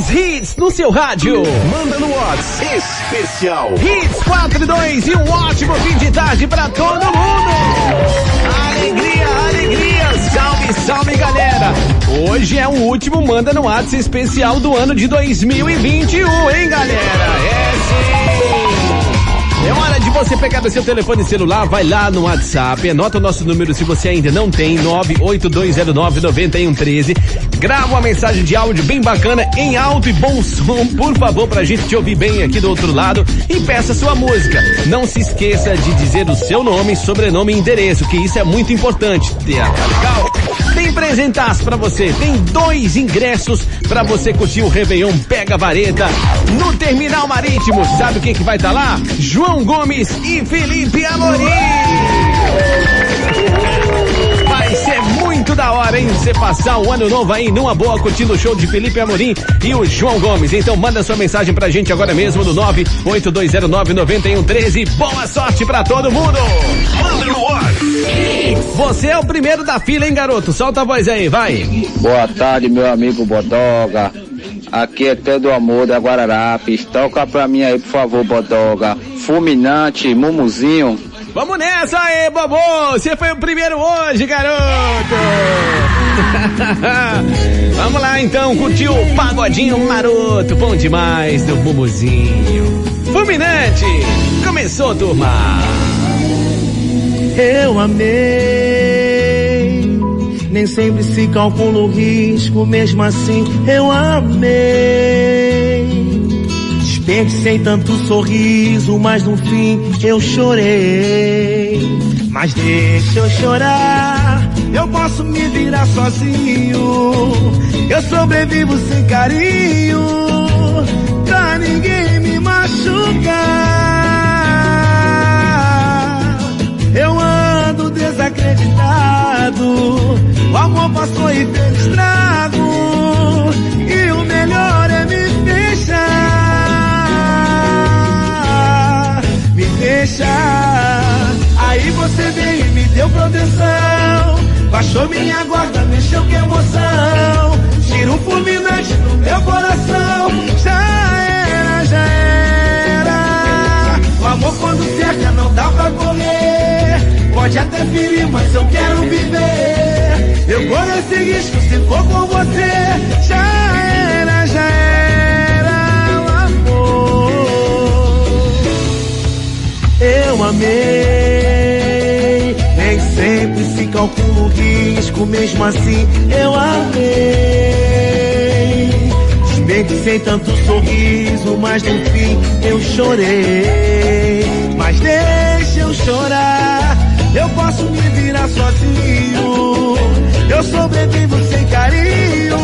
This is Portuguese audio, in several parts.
mais hits no seu rádio. Manda no WhatsApp especial. Hits 4 e 2 e um ótimo fim de tarde para todo mundo. Alegria, alegria, salve, salve galera. Hoje é o último Manda no WhatsApp especial do ano de 2021, hein galera? É sim. É hora de você pegar o seu telefone celular, vai lá no WhatsApp, anota o nosso número se você ainda não tem, 982099113. Grava uma mensagem de áudio bem bacana, em alto e bom som, por favor, pra gente te ouvir bem aqui do outro lado e peça sua música. Não se esqueça de dizer o seu nome, sobrenome e endereço, que isso é muito importante. Tem presentaço pra você, tem dois ingressos pra você curtir o Réveillon Pega Vareta no Terminal Marítimo. Sabe quem que vai estar tá lá? João Gomes e Felipe Amorim. Muito da hora, hein? Você passar o ano novo aí numa boa curtindo o show de Felipe Amorim e o João Gomes. Então manda sua mensagem pra gente agora mesmo no 982099113. Boa sorte pra todo mundo! Manda no ar! Você é o primeiro da fila, hein, garoto? Solta a voz aí, vai! Boa tarde, meu amigo Bodoga. Aqui é Pedro Amor da Guararapes. Toca pra mim aí, por favor, Bodoga. Fulminante, Mumuzinho. Vamos nessa aí, Bobô! Você foi o primeiro hoje, garoto! Vamos lá então, curtiu o pagodinho maroto, bom demais do Mumuzinho. Fulminante, começou, turma! Eu amei, nem sempre se calcula o risco, mesmo assim eu amei. Desperdicei tanto sorriso, mas no fim eu chorei. Mas deixa eu chorar, eu posso me virar sozinho. Eu sobrevivo sem carinho, pra ninguém me machucar. Eu ando desacreditado, o amor passou e fez estrago. E o melhor é me deixar. Aí você veio e me deu proteção. Baixou minha guarda, mexeu com emoção. Tira um fulminante no meu coração. Já era, já era. O amor quando cerca não dá pra correr. Pode até ferir, mas eu quero viver. Eu corro esse risco se for com você. Já era, Nem sempre se calcula o risco, mesmo assim eu amei. Desperdicei tanto sorriso, mas no fim eu chorei. Mas deixa eu chorar, eu posso me virar sozinho. Eu sobrevivo sem carinho,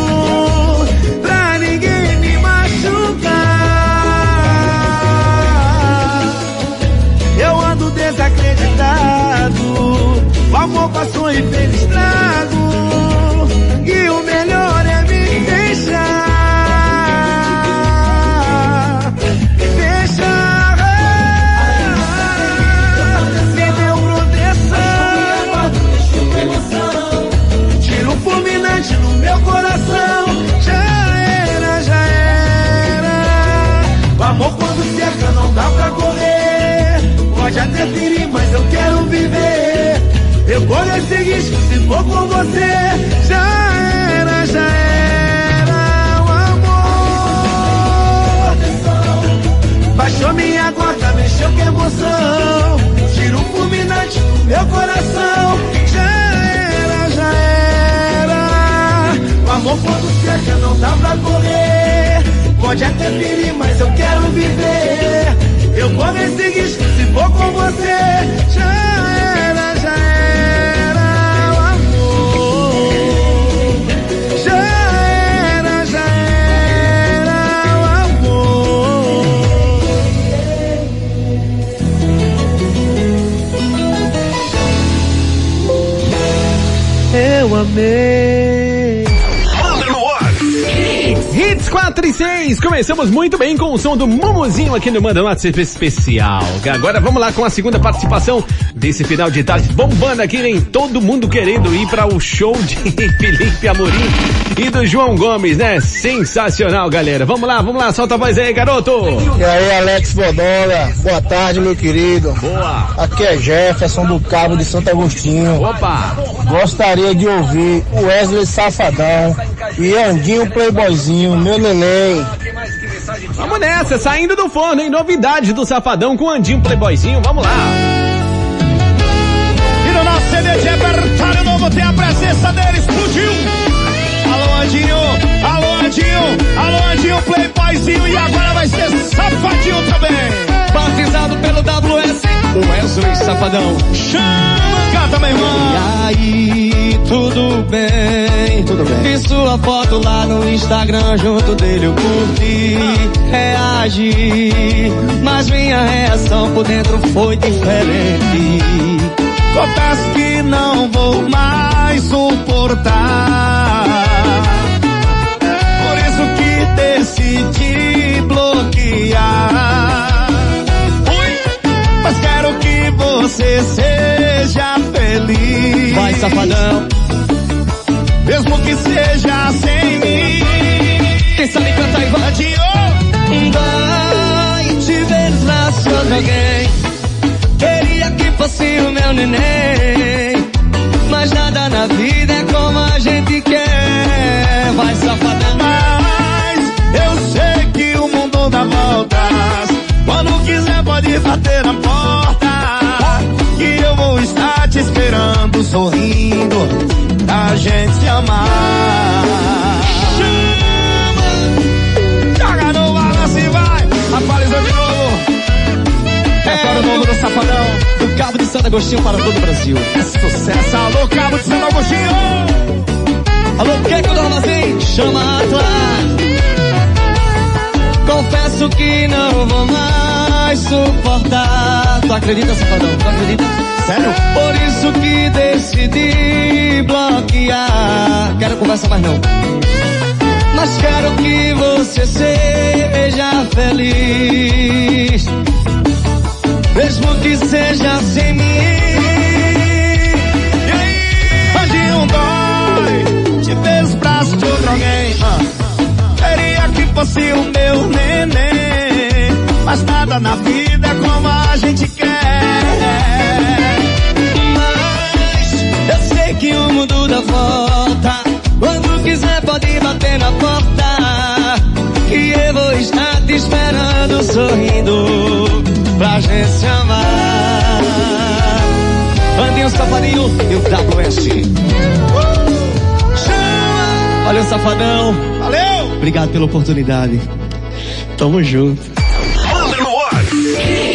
O amor passou e fez estrago. E o melhor é me deixar. Deixar. Me deu proteção. Tira um fulminante no meu coração. Já era, já era. O amor quando cerca não dá pra correr. Pode até ferir, mas eu quero viver. Esse risco se for com você. Já era, já era o amor. Baixou minha guarda, mexeu com emoção. Tira um fulminante no meu coração. Já era, já era. O amor quando cerca não dá pra correr. Pode até ferir, mas eu quero viver. Eu corro esse risco se for com você. Já era, Eu começamos muito bem com o som do Mumuzinho aqui no Manda Notas Especial. Agora vamos lá com a segunda participação desse final de tarde bombando aqui, nem todo mundo querendo ir para o show de Felipe Amorim e do João Gomes, né? Sensacional, galera. Vamos lá, vamos lá, solta a voz aí, garoto. E aí, Alex Bodola, boa tarde, meu querido. Boa. Aqui é Jefferson do Cabo de Santo Agostinho. Opa. Gostaria de ouvir o Wesley Safadão e Andinho Playboyzinho, meu neném. Vamos nessa, saindo do forno, hein? Novidade do Safadão com Andinho Playboyzinho, vamos lá. E no nosso CD de repertório novo tem a presença dele, explodiu. Alô, Andinho, alô, Andinho, alô, Andinho, Playboyzinho e agora vai ser Safadinho também. Batizado pelo WS, o Wesley Safadão. Chama, canta, meu irmão. E aí, tudo bem? Tudo bem. Vi sua foto lá no Instagram, junto dele eu curti, reagi. Mas minha reação por dentro foi diferente. Confesso que não vou mais suportar. Por isso que decidi bloquear. Você seja feliz. Vai, safadão. Mesmo que seja sem mim. Quem sabe canta e vai. Adiós. Vai te ver de alguém. Queria que fosse o meu neném. Mas nada na vida é como a gente quer. Vai, safadão. Mas eu sei que o mundo dá voltas. Quando quiser pode bater na porta. Que eu vou estar te esperando, sorrindo, pra gente se amar. Chama! Joga no balanço e vai! Atualizou de novo! É o novo do Safadão. Do Cabo de Santo Agostinho para todo o Brasil. Sucesso! Alô, Cabo de Santo Agostinho! Alô, Keco do Armazém, chama atrás. Confesso que não vou mais suportar. Tu acredita, safadão? Tu acredita? Sério? Por isso que decidi bloquear. Quero conversa mais não. Mas quero que você seja feliz. Mesmo que seja sem mim. E aí? Andinho dói, te braços de outro alguém. Ah. Queria que fosse o meu neném, mas nada na vida é como a gente quer. Mas eu sei que o mundo dá volta. Quando quiser pode bater na porta. Que eu vou estar te esperando sorrindo pra gente se amar. Andinho safadinho e o WS. Chama! Olha o safadão. Valeu! Obrigado pela oportunidade. Tamo junto.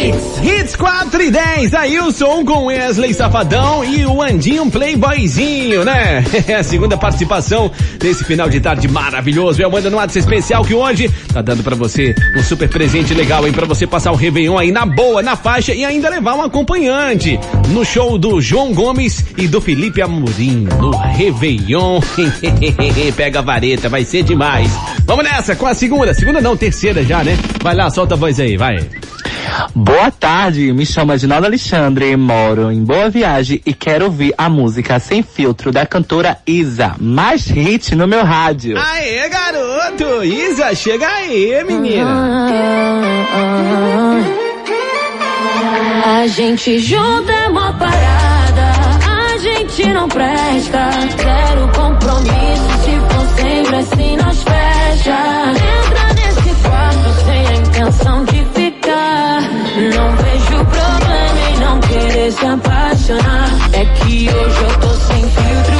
Hits 4 e 10, Ailson com Wesley Safadão e o Andinho Playboyzinho, né? É a segunda participação desse final de tarde maravilhoso. É o Manda no WhatsApp especial que hoje tá dando pra você um super presente legal, hein? Pra você passar o Réveillon aí na boa, na faixa e ainda levar um acompanhante no show do João Gomes e do Felipe Amorim no Réveillon. Pega a vareta, vai ser demais. Vamos nessa com a segunda, segunda não, terceira já, né? Vai lá, solta a voz aí, vai. Boa tarde, me chamo Edinaldo Alexandre, moro em Boa Viagem e quero ouvir a música Sem Filtro da cantora Isa, mais hit no meu rádio. Aê, garoto! Isa, chega aí, menina! A gente junta é uma parada, a gente não presta. Quero compromisso, se for sempre assim nós fecha. Se apaixonar. É que hoje eu tô sem filtro,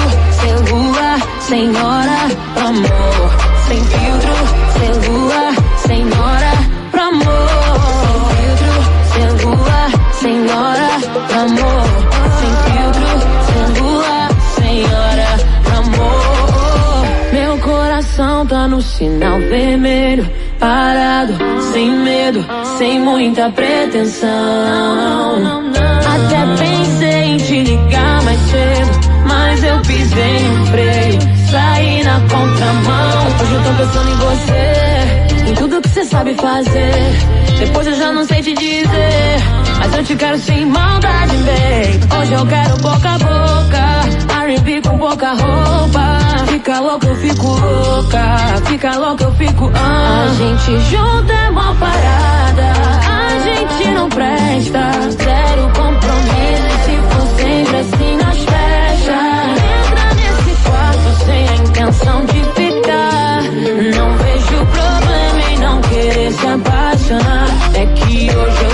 lua, sem hora, amor. Sem filtro, lua, sem hora, pro amor. Sem filtro, lua, sem hora, pro amor. Sem filtro, lua, sem hora, pro amor. Meu coração tá no sinal vermelho, parado, sem medo, sem muita pretensão. Até pensei em te ligar mais cedo, mas eu pisei no freio, saí na contramão. Hoje eu tô pensando em você. sabe fazer. Depois eu já não sei te dizer. Mas eu te quero sem maldade, babe. Hoje eu quero boca a boca. R&B com pouca roupa. Fica louco, eu fico louca. Fica louco, eu fico. Ah. A gente junta é uma parada. A gente não presta. Zero compromisso. Se for sempre assim, nós fecha. Entra nesse quarto sem a intenção de ficar. Não vejo problema em não querer se apaixonar. É que hoje eu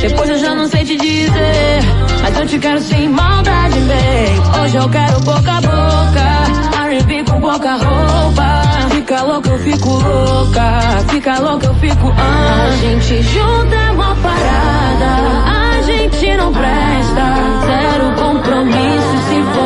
Depois eu já não sei te dizer. Mas eu te quero sem maldade, babe. Hoje eu quero boca a boca. R&B com pouca roupa. Fica louca, eu fico louca. Fica louca, eu fico. Ah. A gente junta é uma parada. A gente não presta. Zero compromisso. Se for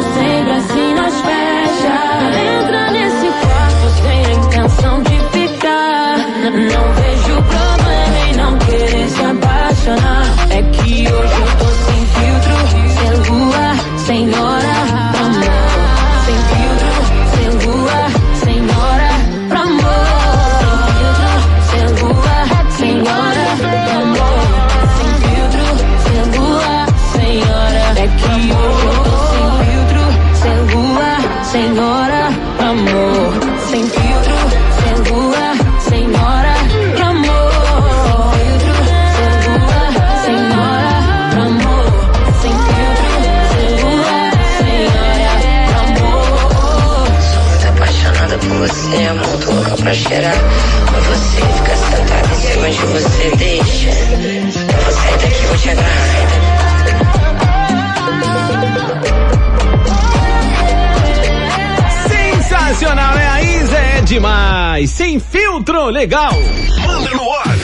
legal. Manda no ar.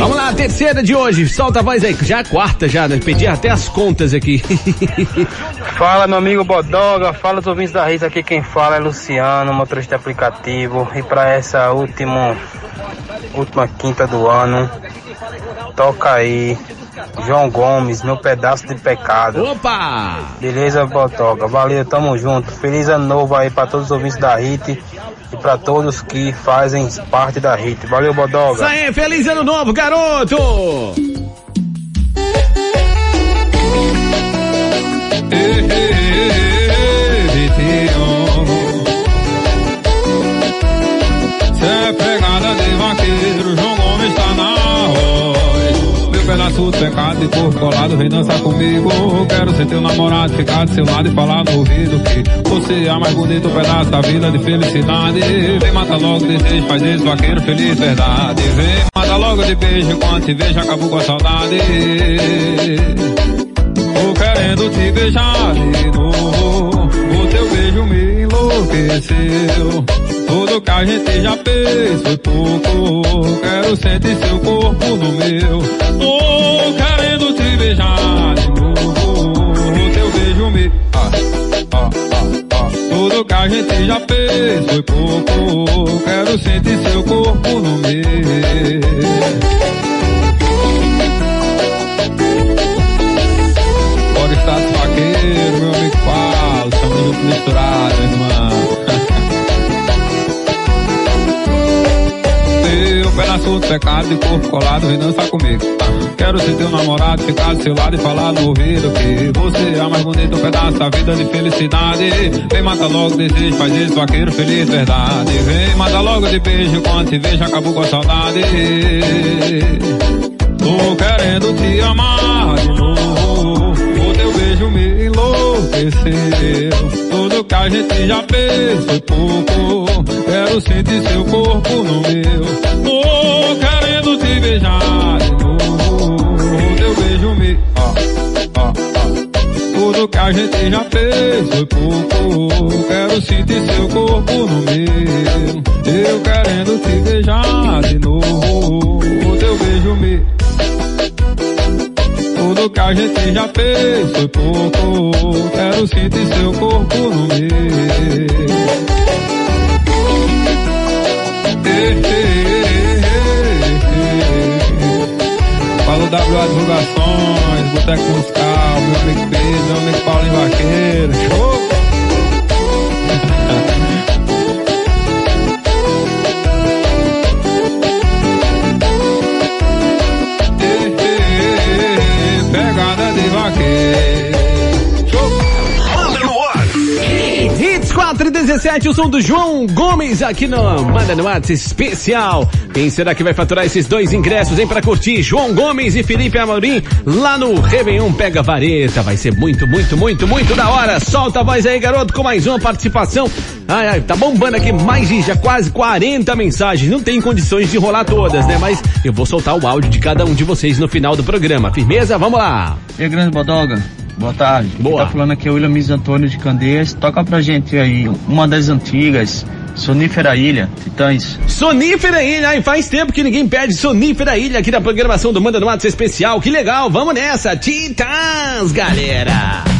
Vamos lá, a terceira de hoje. Solta a voz aí. Já a quarta já, né? Pedi até as contas aqui. Fala meu amigo Bodoga, fala os ouvintes da Risa, aqui quem fala é Luciano, motorista aplicativo. E para essa última, última quinta do ano, toca aí João Gomes, meu pedaço de pecado. Opa! Beleza, Bodoga? Valeu, tamo junto. Feliz ano novo aí para todos os ouvintes da HIT e para todos que fazem parte da HIT. Valeu, Isso Bodoga. aí, feliz ano novo, garoto! Cê é pegada de vaqueiro, João Gomes tá na pedaço de pecado e corpo colado, vem dançar comigo. Quero ser teu namorado, ficar do seu lado e falar no ouvido que você é a mais bonito pedaço da vida de felicidade. Vem mata logo desejo, faz esse vaqueiro feliz, verdade. Vem mata logo de beijo, quando te vejo acabou com a saudade. Tô querendo te beijar de novo. O teu beijo me enlouqueceu. Tudo que a gente já fez foi pouco. Quero sentir seu corpo no meu. Tô querendo te beijar de novo. O teu beijo me. Ah, ah, ah, ah. Tudo que a gente já fez foi pouco. Quero sentir seu corpo no meu. Fora status vaqueiro, meu amigo Paulo, estamos juntos misturados, irmão. Teu pedaço de pecado de corpo colado, vem dançar comigo. Quero ser teu namorado, ficar do seu lado e falar no ouvido que você é a mais bonita pedaço da vida de felicidade. Vem mata logo desejo, faz esse vaqueiro feliz, verdade. Vem mata logo de beijo, quando te vejo acabou com a saudade. Tô querendo te amar de novo. Tudo que a gente já fez foi pouco. Quero sentir seu corpo no meu. Tô querendo te beijar de novo. Teu beijo me. Tudo que a gente já fez foi pouco. Quero sentir seu corpo no meu. Eu querendo te beijar de novo. Teu beijo me. Tudo que a gente já fez foi pouco. Quero sentir seu corpo no meu. Ei, ei, ei, ei. Fala o WA Divulgações, Boteco Musical, meu amigo Pedro, meu amigo Paulinho Vaqueiro, show! 17, o som do João Gomes aqui no Manda no WhatsApp especial. Quem será que vai faturar esses dois ingressos, hein, pra curtir? João Gomes e Felipe Amorim lá no Réveillon Pega Vareta. Vai ser muito, muito, muito, muito da hora. Solta a voz aí, garoto, com mais uma participação. Ai, ai, tá bombando aqui mais de já quase 40 mensagens. Não tem condições de rolar todas, né? Mas eu vou soltar o áudio de cada um de vocês no final do programa. Firmeza? Vamos lá. E grande Bodoga? Boa tarde. Boa. Quem tá falando aqui é o William Antônio de Candeias. Toca pra gente aí uma das antigas, Sonífera Ilha, Titãs. Sonífera Ilha, ai, faz tempo que ninguém perde Sonífera Ilha aqui na programação do Manda no WhatsApp especial. Que legal, vamos nessa. Titãs, galera.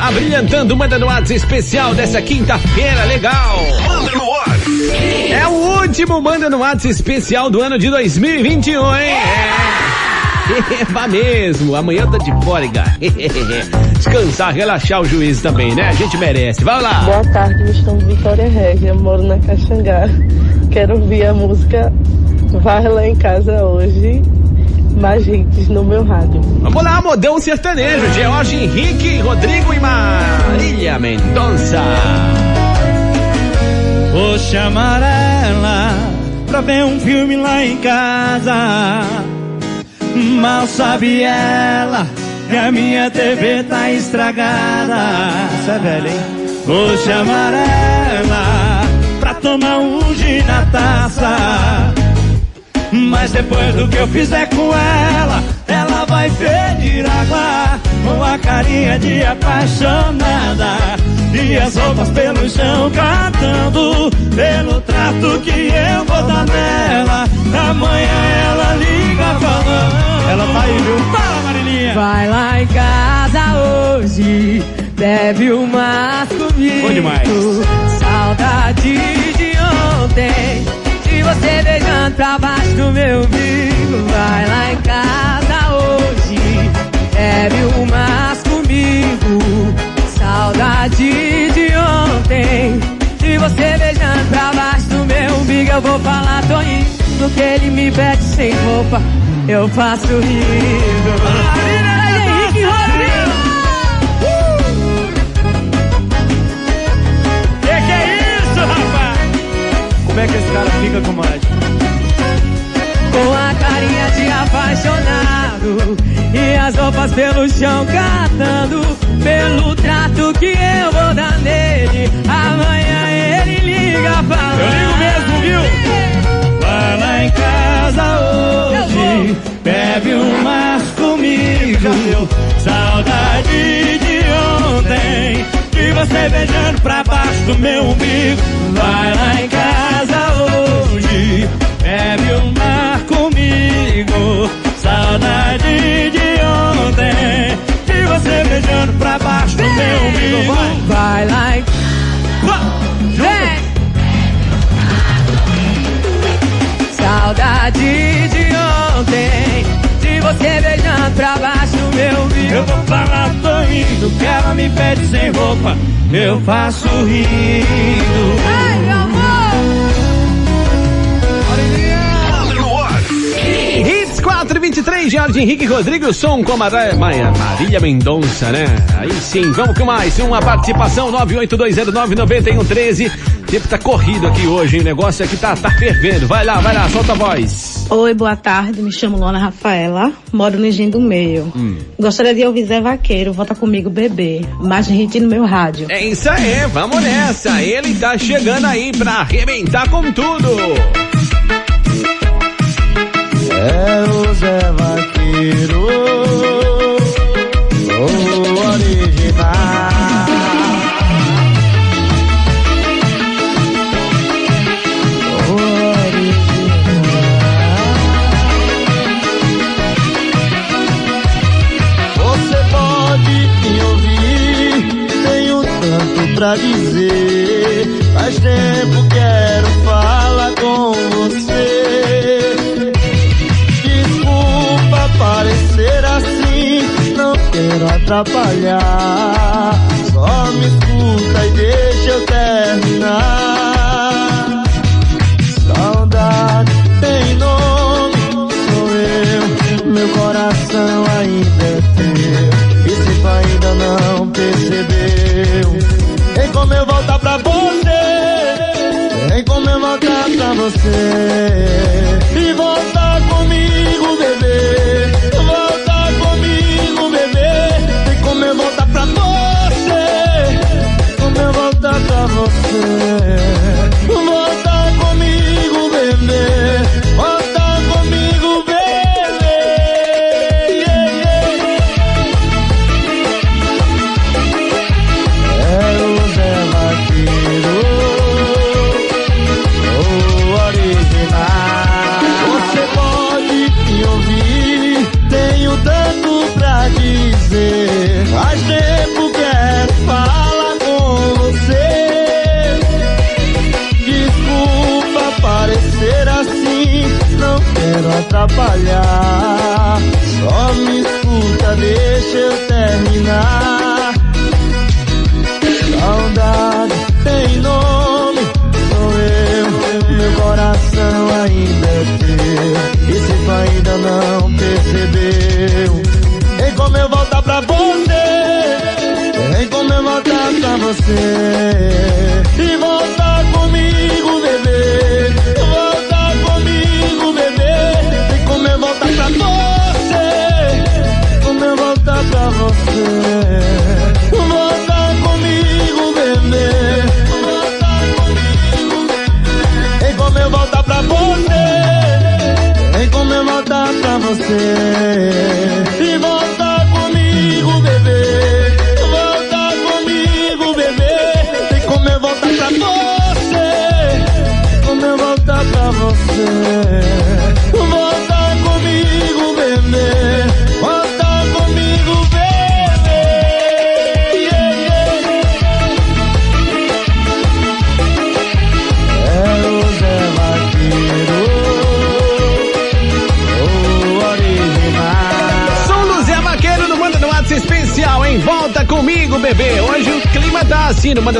Abrilhantando Manda no WhatsApp especial dessa quinta-feira, legal. Manda no ar. É o último Manda no WhatsApp especial do ano de 2021, hein? É. Vá mesmo, amanhã tá de fôrega. Descansar, relaxar o juiz também, né? A gente merece. Vai lá. Boa tarde, me chamo Vitória Regia, moro na Caxangá. Quero ouvir a música Vai lá em casa hoje, mais hits no meu rádio. Vamos lá, modão sertanejo. George Henrique, Rodrigo e Marília Mendonça. Vou chamar ela pra ver um filme lá em casa. Mal sabe ela que a minha TV tá estragada. Isso é velho, hein? Vou chamar ela pra tomar um gin na taça. Mas depois do que eu fizer com ela, ela vai pedir água com a carinha de apaixonada. E as roupas pelo chão cantando pelo trato que eu vou dar nela. Amanhã ela liga falando. Ela aí, viu? Fala, Marilinha! Vai lá em casa hoje, bebe umas comigo. Bom demais. Você beijando pra baixo do meu umbigo. Eu vou falar, tô indo, que ele me pede sem roupa. Eu faço rindo. Henrique Rodrigo! Que que é isso, rapaz? Como é que esse cara fica com mais? Com a carinha de apaixonado E as roupas pelo chão catando Pelo trato que eu vou dar nele Amanhã ele liga falando Eu ligo mesmo, viu? Vai lá em casa hoje, bebe umas comigo. Saudade de ontem, de você beijando pra baixo do meu umbigo. Vai lá em casa hoje, bebe uma comigo. Saudade de ontem, você beijando pra baixo do meu umbigo. Vai, Vai lá em... Vem! Saudade de ontem De você beijando pra baixo do meu umbigo Eu vou falar, tô indo, que ela me pede sem roupa. Eu faço rindo. 23, Jorge Henrique Rodrigues, som com a Mara, Maria Marília Mendonça, né? Aí sim, vamos com mais uma participação, 982099113. Tempo tá corrido aqui hoje, hein? O negócio aqui tá, tá fervendo. Vai lá, vai lá, solta a voz. Oi, boa tarde, me chamo Lona Rafaela, moro no Engenho do Meio. Hum. Gostaria de ouvir Zé Vaqueiro, volta comigo, bebê, mais gente no meu rádio. É isso aí, vamos nessa, ele tá chegando aí pra arrebentar com tudo. É o Zé Vaqueiro, o original. O original. Quero atrapalhar. Só me escuta e deixa eu terminar. Saudade tem nome, sou eu. Meu coração ainda é teu. E se tu ainda não percebeu, tem como eu voltar pra você. Tem como eu voltar pra você. Pra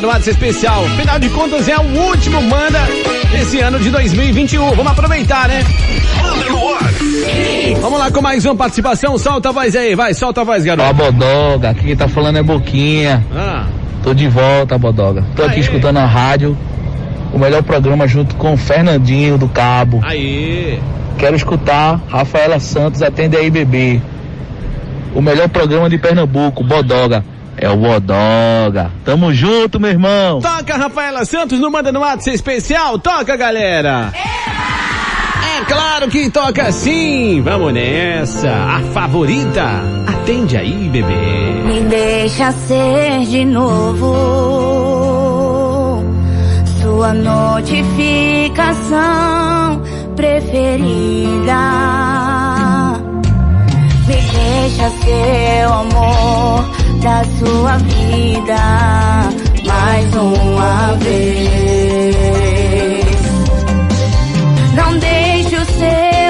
WhatsApp especial. Afinal de contas, é o último Manda desse ano de 2021. Vamos aproveitar, né? Manda no ar. Vamos lá com mais uma participação. Solta a voz aí, vai, solta a voz, Ó, garoto. Bodoga, aqui quem tá falando é Boquinha. Ah, Tô de volta, Bodoga. Tô aqui Aê. escutando a rádio, o melhor programa junto com o Fernandinho do Cabo. aí. Quero escutar Rafaela Santos, atende aí, bebê. O melhor programa de Pernambuco, Bodoga. É o Bodoga. Tamo junto, meu irmão. Toca, Rafaela Santos, no Manda no WhatsApp especial. Toca, galera. É claro que toca sim. Vamos nessa. A favorita. Atende aí, bebê. Me deixa ser de novo sua notificação preferida. Me deixa ser o amor da sua vida mais uma vez. Não deixe o seu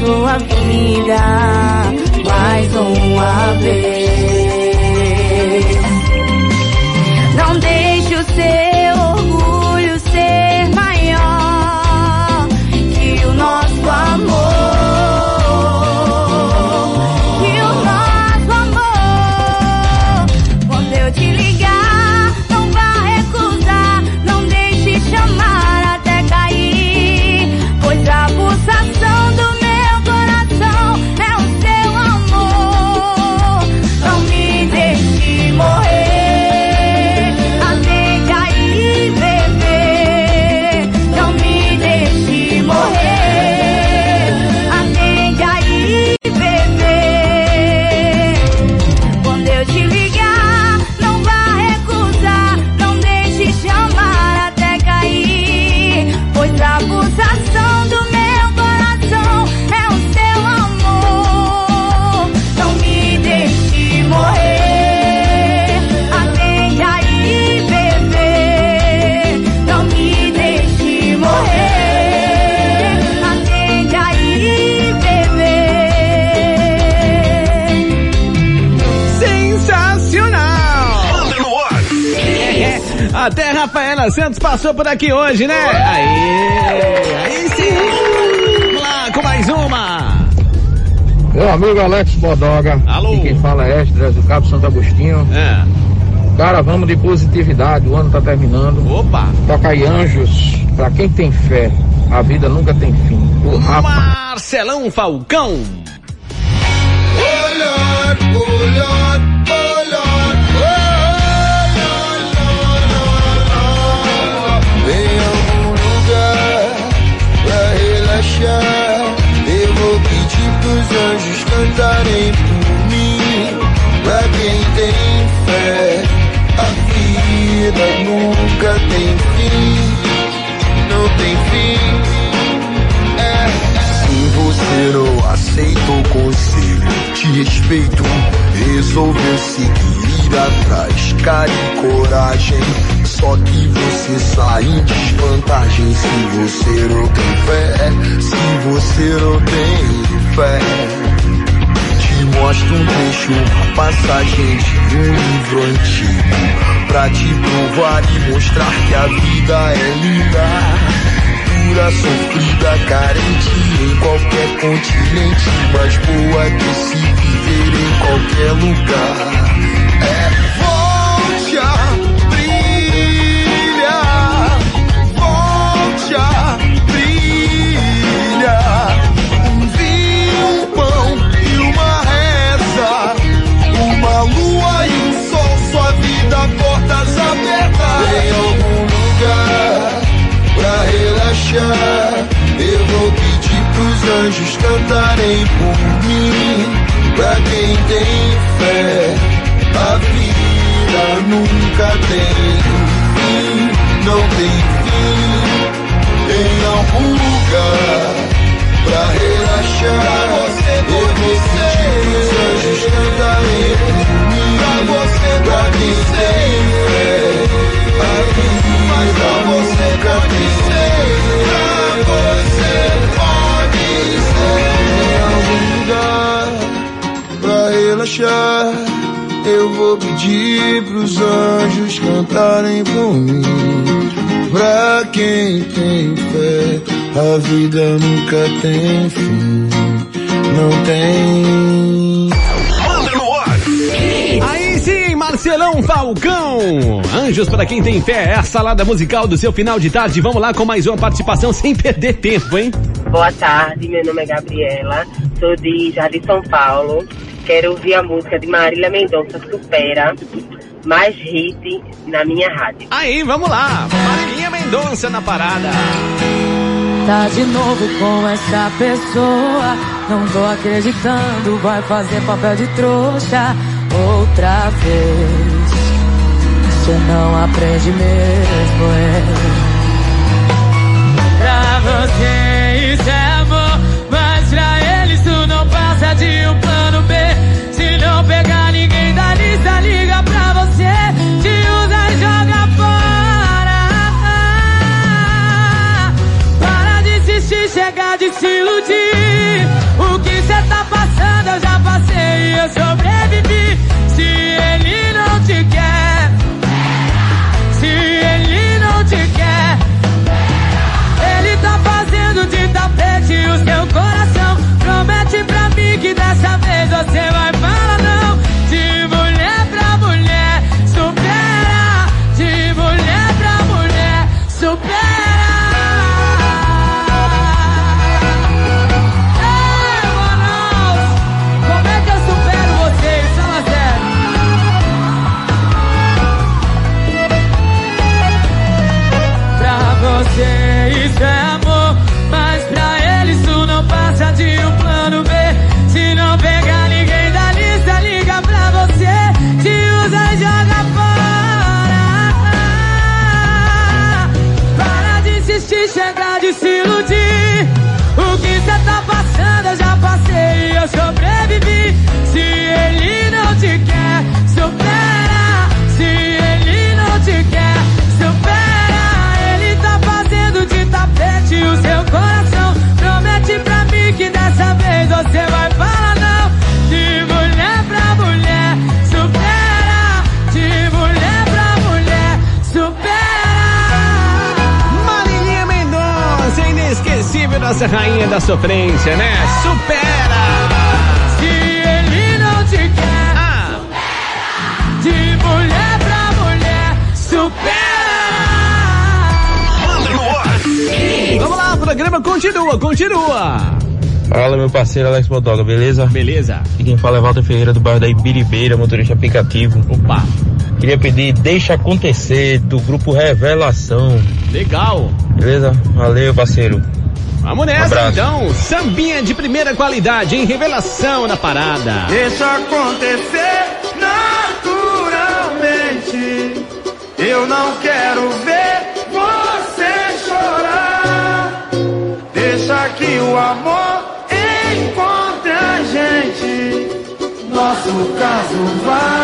sua vida mais uma vez. Até Rafaela Santos passou por aqui hoje, né? Aí, aí sim! Vamos lá com mais uma! Meu amigo Alex Bodoga. Alô. Aqui quem fala é Esdras do Cabo Santo Agostinho. É. Cara, vamos de positividade, o ano tá terminando. Opa! Toca aí anjos, pra quem tem fé, a vida nunca tem fim. O Rafa. Marcelão Falcão! Em eu vou pedir pros anjos cantarem por mim. Pra quem tem fé, a vida nunca tem fim. Não tem fim. É. Se você não aceitou dou conselho, te respeito. Resolveu seguir atrás, cara e coragem. Só que você sai em desvantagem se você não tem fé. Se você não tem fé. Te mostro um trecho, passagem de um livro antigo. Pra te provar e mostrar que a vida é linda dura, sofrida, carente em qualquer continente, mas boa de se viver em qualquer lugar. Anjos cantarem por mim. Pra quem tem fé, a vida nunca tem fim, não tem fim. Relaxar. Eu vou pedir pros anjos cantarem por mim. Pra quem tem fé, a vida nunca tem fim. Não tem. Manda no ar. Aí sim, Marcelão Falcão. Anjos para quem tem fé, é a salada musical do seu final de tarde. Vamos lá com mais uma participação sem perder tempo, hein? Boa tarde, meu nome é Gabriela, sou de Jardim São Paulo. Quero ouvir a música de Marília Mendonça, Supera, mais hit na minha rádio. Aí, vamos lá. Marilinha Mendonça na parada. Tá de novo com essa pessoa. Não tô acreditando, vai fazer papel de trouxa outra vez. Você não aprende mesmo, é. Pra você de se iludir. O que cê tá passando eu já passei e eu sobrevivi. Se ele não te quer, se ele não te quer, ele tá fazendo de tapete o seu coração. Promete pra mim que dessa vez você vai nossa rainha da sofrência, né? Supera! Se ele não te quer, de mulher pra mulher, supera. Vamos lá, o programa continua, continua. Fala meu parceiro Alex Bodoga, beleza? Beleza. E quem fala é Walter Ferreira do bairro da Ibiribeira, motorista aplicativo. Opa. Queria pedir Deixa Acontecer, do grupo Revelação. Legal. Beleza? Valeu, parceiro. Vamos nessa abraço. então. Sambinha de primeira qualidade, em revelação na parada. Deixa acontecer naturalmente. Eu não quero ver você chorar. Deixa que o amor encontre a Nosso caso vai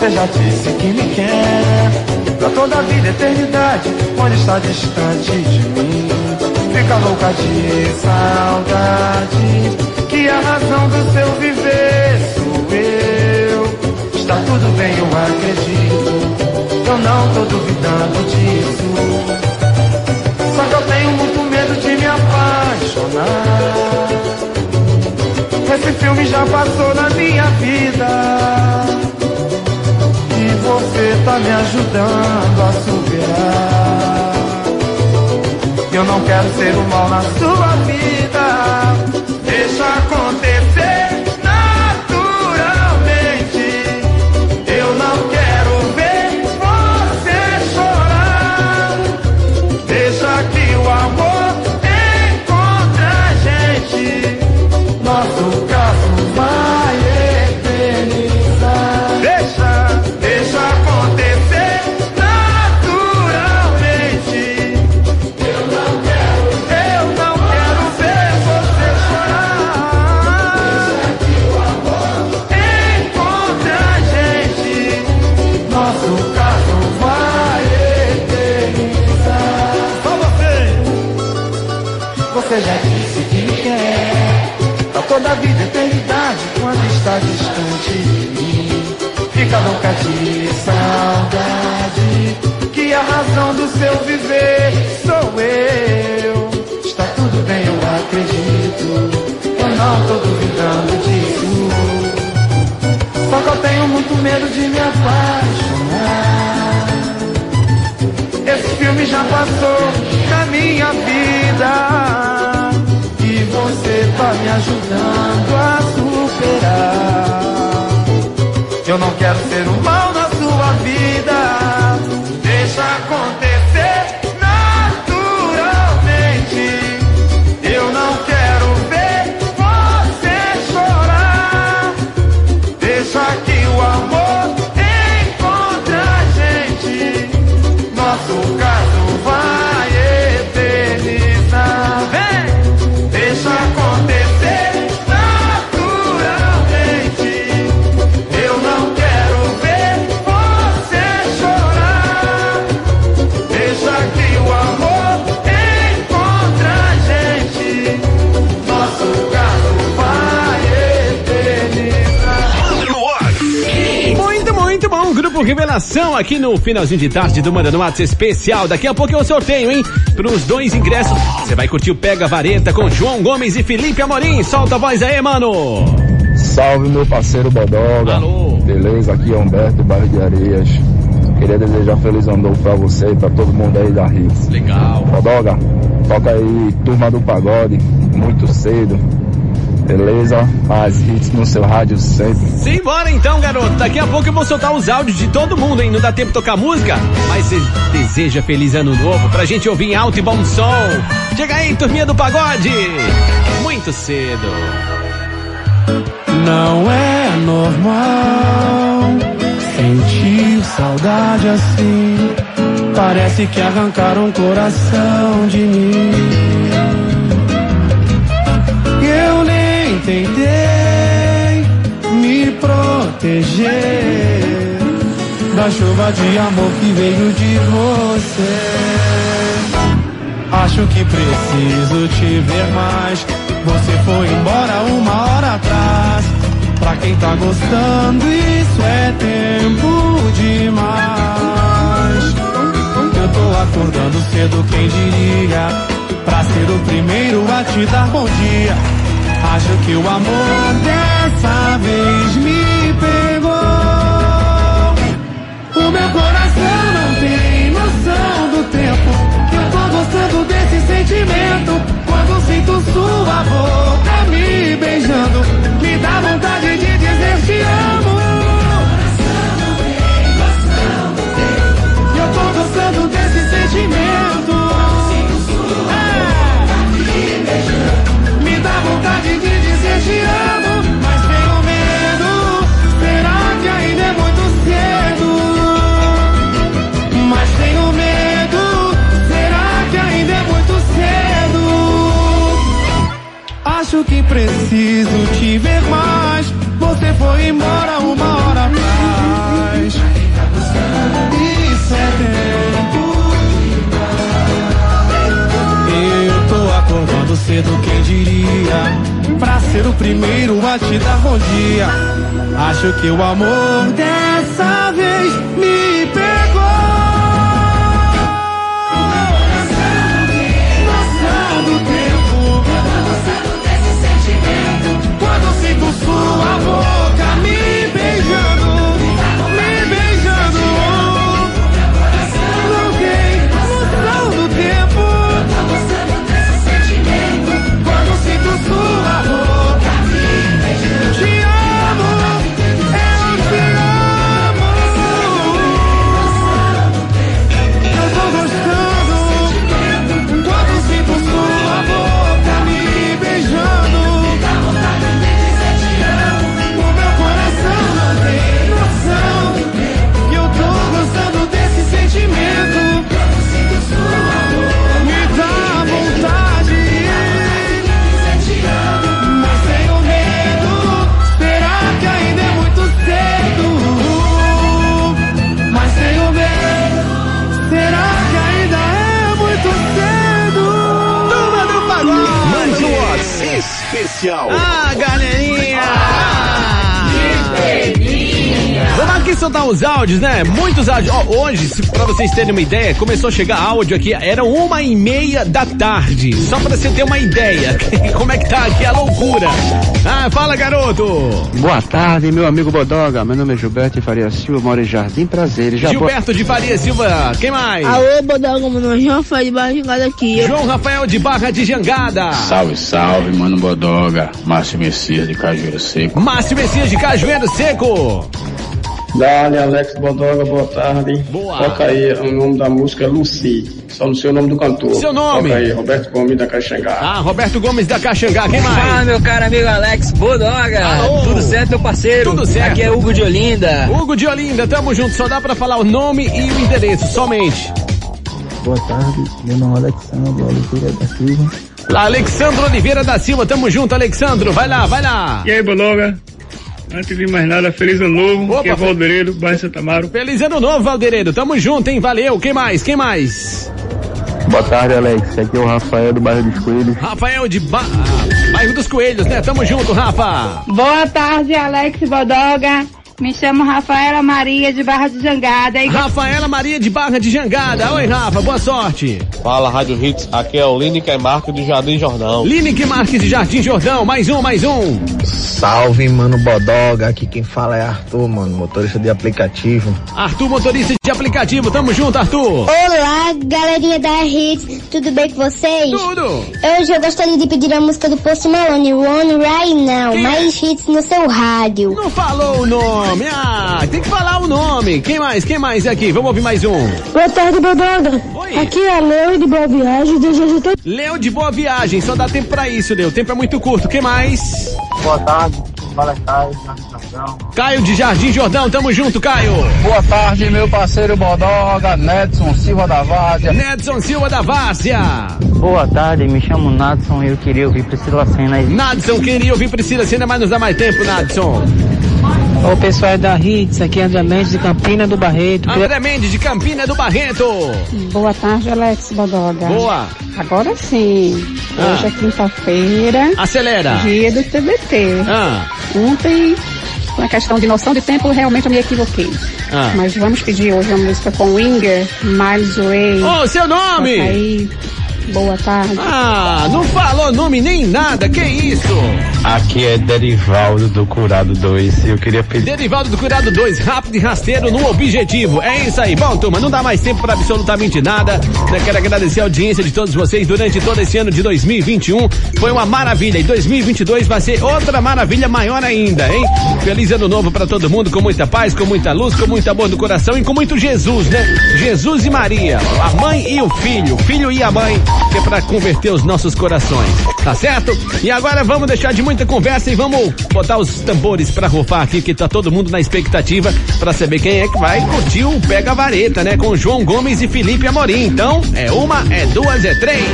Você já disse que me quer pra toda a vida, eternidade. Onde está distante de mim? Fica louca de saudade. Que a razão do seu viver sou eu. Está tudo bem, eu acredito. Eu não tô duvidando disso. Só que eu tenho muito medo de me apaixonar. Esse filme já passou na minha vida. Você tá me ajudando a superar. Eu não quero ser o mal na sua vida. Deixa acontecer seu viver sou eu. Está tudo bem, eu acredito. Eu não tô duvidando disso. Só que eu tenho muito medo de me apaixonar. Esse filme já passou na minha vida. E você tá me ajudando a superar. Eu não quero ser um Revelação aqui no finalzinho de tarde do Manda no Matos especial. Daqui a pouco é o sorteio, hein? Para os dois ingressos. Você vai curtir o Pega Vareta com João Gomes e Felipe Amorim. Solta a voz aí, mano. Salve meu parceiro Bodoga. Beleza, aqui é Humberto, bairro de Areias. Queria desejar feliz ano novo pra você e pra todo mundo aí da Hits. Legal. Bodoga, toca aí Turma do Pagode, muito cedo. Beleza? As hits no seu rádio sempre. Simbora então, garoto. Daqui a pouco eu vou soltar os áudios de todo mundo, hein? Não dá tempo de tocar música, mas você deseja feliz ano novo pra gente ouvir em alto e bom som. Chega aí, turminha do pagode. Muito cedo. Não é normal sentir saudade assim. Parece que arrancaram o coração de mim. Tentei me proteger da chuva de amor que veio de você. Acho que preciso te ver mais. Você foi embora uma hora atrás. Pra quem tá gostando, isso é tempo demais. Eu tô acordando cedo, quem diria? Pra ser o primeiro a te dar bom dia. Acho que o amor dessa vez me pegou. O meu coração não tem noção do tempo. Eu tô gostando desse sentimento. Quando sinto sua boca me beijando, me dá vontade de dizer te amo. E eu tô preciso te ver mais. Você foi embora uma hora atrás. Isso é tempo. Eu tô acordando cedo, quem diria? Pra ser o primeiro a te dar bom dia. Acho que o amor dessa soltar os áudios, né? Muitos áudios. Ó, hoje, se, pra vocês terem uma ideia, começou a chegar áudio aqui, era uma e meia da tarde. Só pra você ter uma ideia, como é que tá aqui a loucura. Ah, fala, garoto! Boa tarde, meu amigo Bodoga. Meu nome é Gilberto Faria Silva, moro em Jardim Prazeres. Já Gilberto de Faria Silva, quem mais? Alô, Bodoga, meu nome é João Rafael de Barra Jangada aqui. João Rafael de Barra de Jangada. Salve, salve, mano Bodoga. Márcio Messias de Cajueiro Seco. Márcio Messias de Cajueiro Seco. Dali, Alex Bodoga, boa tarde. Boa. Toca aí o nome da música Lucy. Só não sei o nome do cantor. Seu nome? Toca aí, Roberto Gomes da Caxangá. Ah, Roberto Gomes da Caxangá, quem mais? Fala, meu caro amigo Alex Bodoga. Alô. Tudo certo, meu parceiro? Tudo certo. Aqui é Hugo de Olinda. Hugo de Olinda, tamo junto, só dá pra falar o nome e o endereço, somente. Boa tarde, meu nome é Alexandre Oliveira da Silva. Alexandro Oliveira da Silva, tamo junto, Alexandro, vai lá, vai lá. E aí, Bodoga? Antes de mais nada, feliz ano novo. Opa, Aqui é Valdereiro, bairro Santa Amaro. Feliz ano novo, Valdereiro, tamo junto, hein, valeu, quem mais, quem mais? Boa tarde, Alex. Aqui é o Rafael do bairro dos Coelhos. Rafael de ba... ah, Bairro dos Coelhos, né, tamo junto, Rafa. Boa tarde, Alex Bodoga. Me chamo Rafaela Maria de Barra de Jangada. E Rafaela Maria de Barra de Jangada, oi Rafa, boa sorte. Fala Rádio Hits, aqui é o Lineker Marques do Jardim Jordão. Lineker Marques de Jardim Jordão, mais um, mais um. Salve, mano Bodoga. Aqui quem fala é Arthur, mano, motorista de aplicativo. Arthur, motorista de aplicativo, tamo junto, Arthur. Olá, galerinha da Hits, tudo bem com vocês? Tudo! Hoje eu gostaria de pedir a música do Post Malone, One Right Now, mais hits no seu rádio. Não falou o nome, ah, tem que falar o nome. Quem mais, quem mais aqui? Vamos ouvir mais um. Boa tarde, Bodoga. Aqui é Leo de Boa Viagem, desejo todo... Leo de Boa Viagem, só dá tempo pra isso, Leo. O tempo é muito curto. Quem mais? Boa tarde, fala Caio. Caio de Jardim Jordão, tamo junto, Caio. Boa tarde, meu parceiro Bodoga, Nedson Silva da Várzea. Nedson Silva da Várzea. Boa tarde, me chamo Nadson e eu queria ouvir Priscila Senna aí. Nadson, queria ouvir Priscila Senna, mas nos dá mais tempo, Nadson. Ô pessoal da Hits, aqui é André Mendes de Campina do Barreto. André Mendes de Campina do Barreto. Boa tarde, Alex Bodoga. Boa. Agora sim. Ah. Hoje é quinta-feira. Acelera. Dia do TBT. Ah. Ontem, com a questão de noção de tempo, realmente eu me equivoquei. Ah. Mas vamos pedir hoje uma música com Winger, Miles Way. Ô, seu nome? Aí. Boa tarde. Ah, não falou nome nem nada, que isso? Aqui é Derivaldo do Curado 2 e eu queria pedir. Derivaldo do Curado 2, rápido e rasteiro no objetivo. É isso aí. Bom, turma, não dá mais tempo para absolutamente nada. Eu quero agradecer a audiência de todos vocês durante todo esse ano de 2021. Foi uma maravilha. E 2022 vai ser outra maravilha maior ainda, hein? Feliz ano novo para todo mundo, com muita paz, com muita luz, com muito amor no coração e com muito Jesus, né? Jesus e Maria, a mãe e o filho, o filho e a mãe, que é para converter os nossos corações. Tá certo? E agora vamos deixar de muita conversa e vamos botar os tambores para rufar aqui, que tá todo mundo na expectativa para saber quem é que vai curtir o Pega Vareta, né? Com João Gomes e Felipe Amorim. Então, é uma, é duas, é três.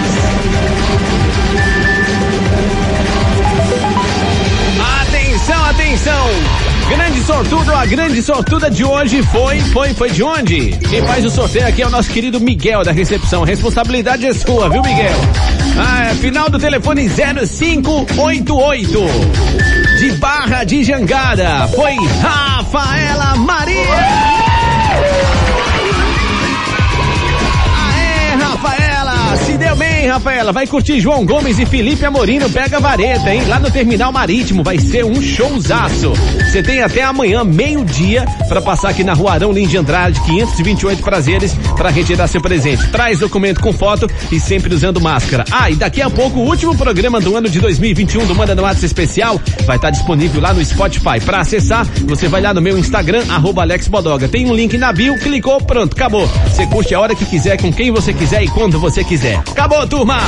Atenção, atenção! Grande sortudo, a grande sortuda de hoje foi, foi, foi de onde? Quem faz o sorteio aqui é o nosso querido Miguel da recepção. Responsabilidade é sua, viu, Miguel? Ah, é, final do telefone 0588. De Barra de Jangada. Foi Rafaela Maria. Se deu bem, Rafaela. Vai curtir João Gomes e Felipe Amorino Pega Vareta, hein? Lá no Terminal Marítimo. Vai ser um showzaço. Você tem até amanhã, meio-dia, para passar aqui na Rua Arão Lins de Andrade, 528 prazeres, para retirar seu presente. Traz documento com foto e sempre usando máscara. Ah, e daqui a pouco, o último programa do ano de 2021 do Manda no WhatsApp Especial vai estar disponível lá no Spotify. Para acessar, você vai lá no meu Instagram, arroba Alex Bodoga. Tem um link na bio, clicou, pronto, acabou. Você curte a hora que quiser, com quem você quiser e quando você quiser. Acabou, turma!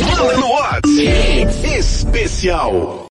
Manda no WhatsApp especial.